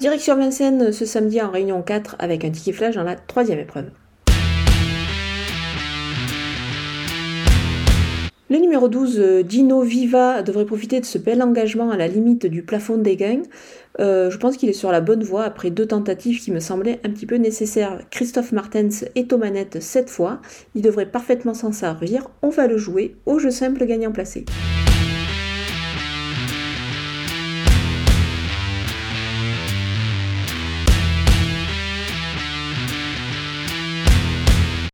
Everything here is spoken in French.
Direction Vincennes ce samedi en réunion 4 avec un ticket flash dans la troisième épreuve. Le numéro 12, euh, Dino Viva, devrait profiter de ce bel engagement à la limite du plafond des gains. Euh, je pense qu'il est sur la bonne voie après deux tentatives qui me semblaient un petit peu nécessaires. Christophe Martens est aux manettes cette fois. Il devrait parfaitement s'en servir. On va le jouer au jeu simple gagnant placé.